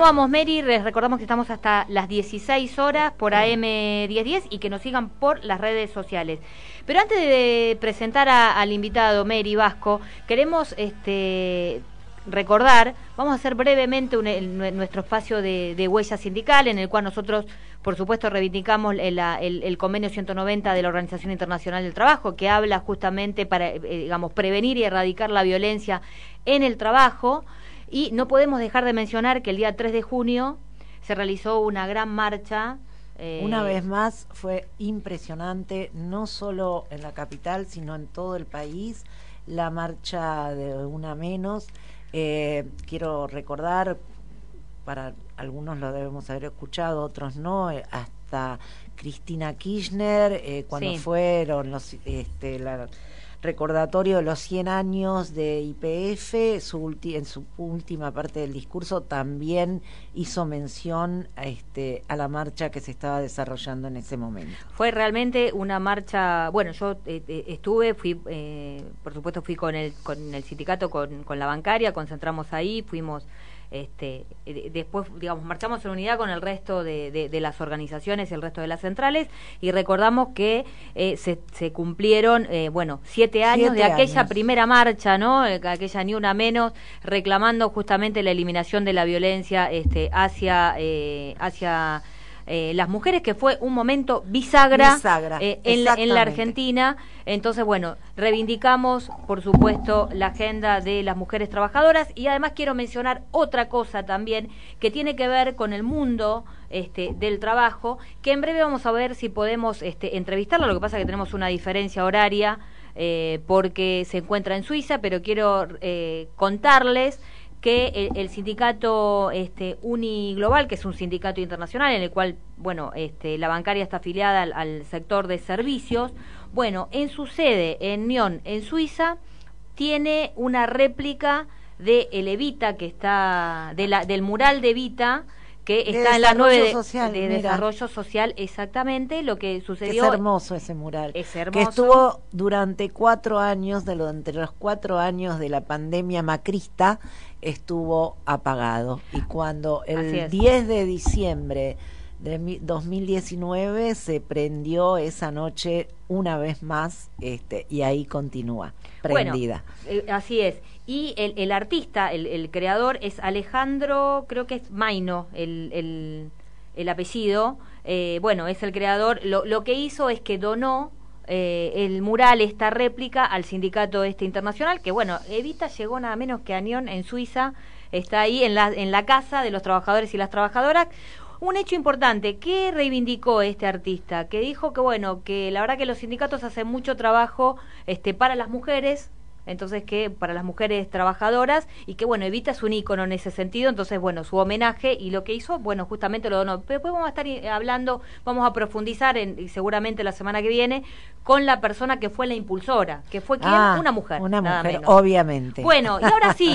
Vamos, Mary, les recordamos que estamos hasta las 16 horas por AM 1010 y que nos sigan por las redes sociales. Pero antes de presentar a- al invitado, Mary Vasco, queremos este, recordar, vamos a hacer brevemente un- el- nue- nuestro espacio de, de huella sindical, en el cual nosotros, por supuesto, reivindicamos el, el- el convenio 190 de la Organización Internacional del Trabajo, que habla justamente para, eh, digamos, prevenir y erradicar la violencia en el trabajo. Y no podemos dejar de mencionar que el día 3 de junio se realizó una gran marcha. eh, Una vez más fue impresionante, no solo en la capital, sino en todo el país, la marcha de una menos. Eh, quiero recordar, para algunos lo debemos haber escuchado, otros no, eh, hasta Cristina Kirchner, eh, cuando Sí. fueron los este, la- recordatorio de los 100 años de IPF, en su última parte del discurso también hizo mención a, este, a la marcha que se estaba desarrollando en ese momento. Fue realmente una marcha, bueno, yo eh, eh, estuve, fui, eh, por supuesto fui con el, con el sindicato, con, con la bancaria, concentramos ahí, fuimos, este, eh, después, digamos, marchamos en unidad con el resto de, de- de las organizaciones y el resto de las centrales y recordamos que eh, se, se cumplieron, eh, bueno, siete años Siete de aquella años. primera marcha, ¿no? Eh, Aquella ni una menos, reclamando justamente la eliminación de la violencia este, hacia, eh, hacia eh, las mujeres, que fue un momento bisagra, Bisagra, eh, en, la, en la. Argentina. Entonces, bueno, reivindicamos, por supuesto, la agenda de las mujeres trabajadoras y además quiero mencionar otra cosa también que tiene que ver con el mundo este, del trabajo, que en breve vamos a ver si podemos este, entrevistarla, lo que pasa es que tenemos una diferencia horaria eh, porque se encuentra en Suiza, pero quiero eh, contarles que el, el sindicato este, Uniglobal, que es un sindicato internacional en el cual, bueno, este, la bancaria está afiliada al, al sector de servicios, bueno, en su sede en Nyon, en Suiza, tiene una réplica de el Evita que está de la, del mural de Evita que De está en la desarrollo 9 de, social, de desarrollo social exactamente lo que Que sucedió es hermoso ese mural. Es Que hermoso. estuvo durante cuatro años, de lo, entre los cuatro años de la pandemia macrista, estuvo apagado. Y cuando el es. 10 de diciembre de mi- 2019 se prendió esa noche una vez más este, y ahí continúa, prendida. Bueno, eh, así es. Y el, el artista, el, el creador es Alejandro, creo que es Maino, el, el, el apellido. Eh, bueno, es el creador. Lo, lo que hizo es que donó eh, el mural, esta réplica, al sindicato este internacional, que bueno, Evita llegó nada menos que a Nyon, en Suiza, está ahí en la, en la casa de los trabajadores y las trabajadoras. Un hecho importante, ¿qué reivindicó este artista? Que dijo que bueno, que la verdad que los sindicatos hacen mucho trabajo este, para las mujeres, entonces que para las mujeres trabajadoras y que bueno, Evita es un ícono en ese sentido, entonces bueno, su homenaje y lo que hizo, bueno, justamente lo donó. Pero después vamos a estar eh, hablando, vamos a profundizar en, y seguramente la semana que viene con la persona que fue la impulsora, que fue quien, Ah, una mujer. Una mujer, obviamente. Bueno, y ahora sí,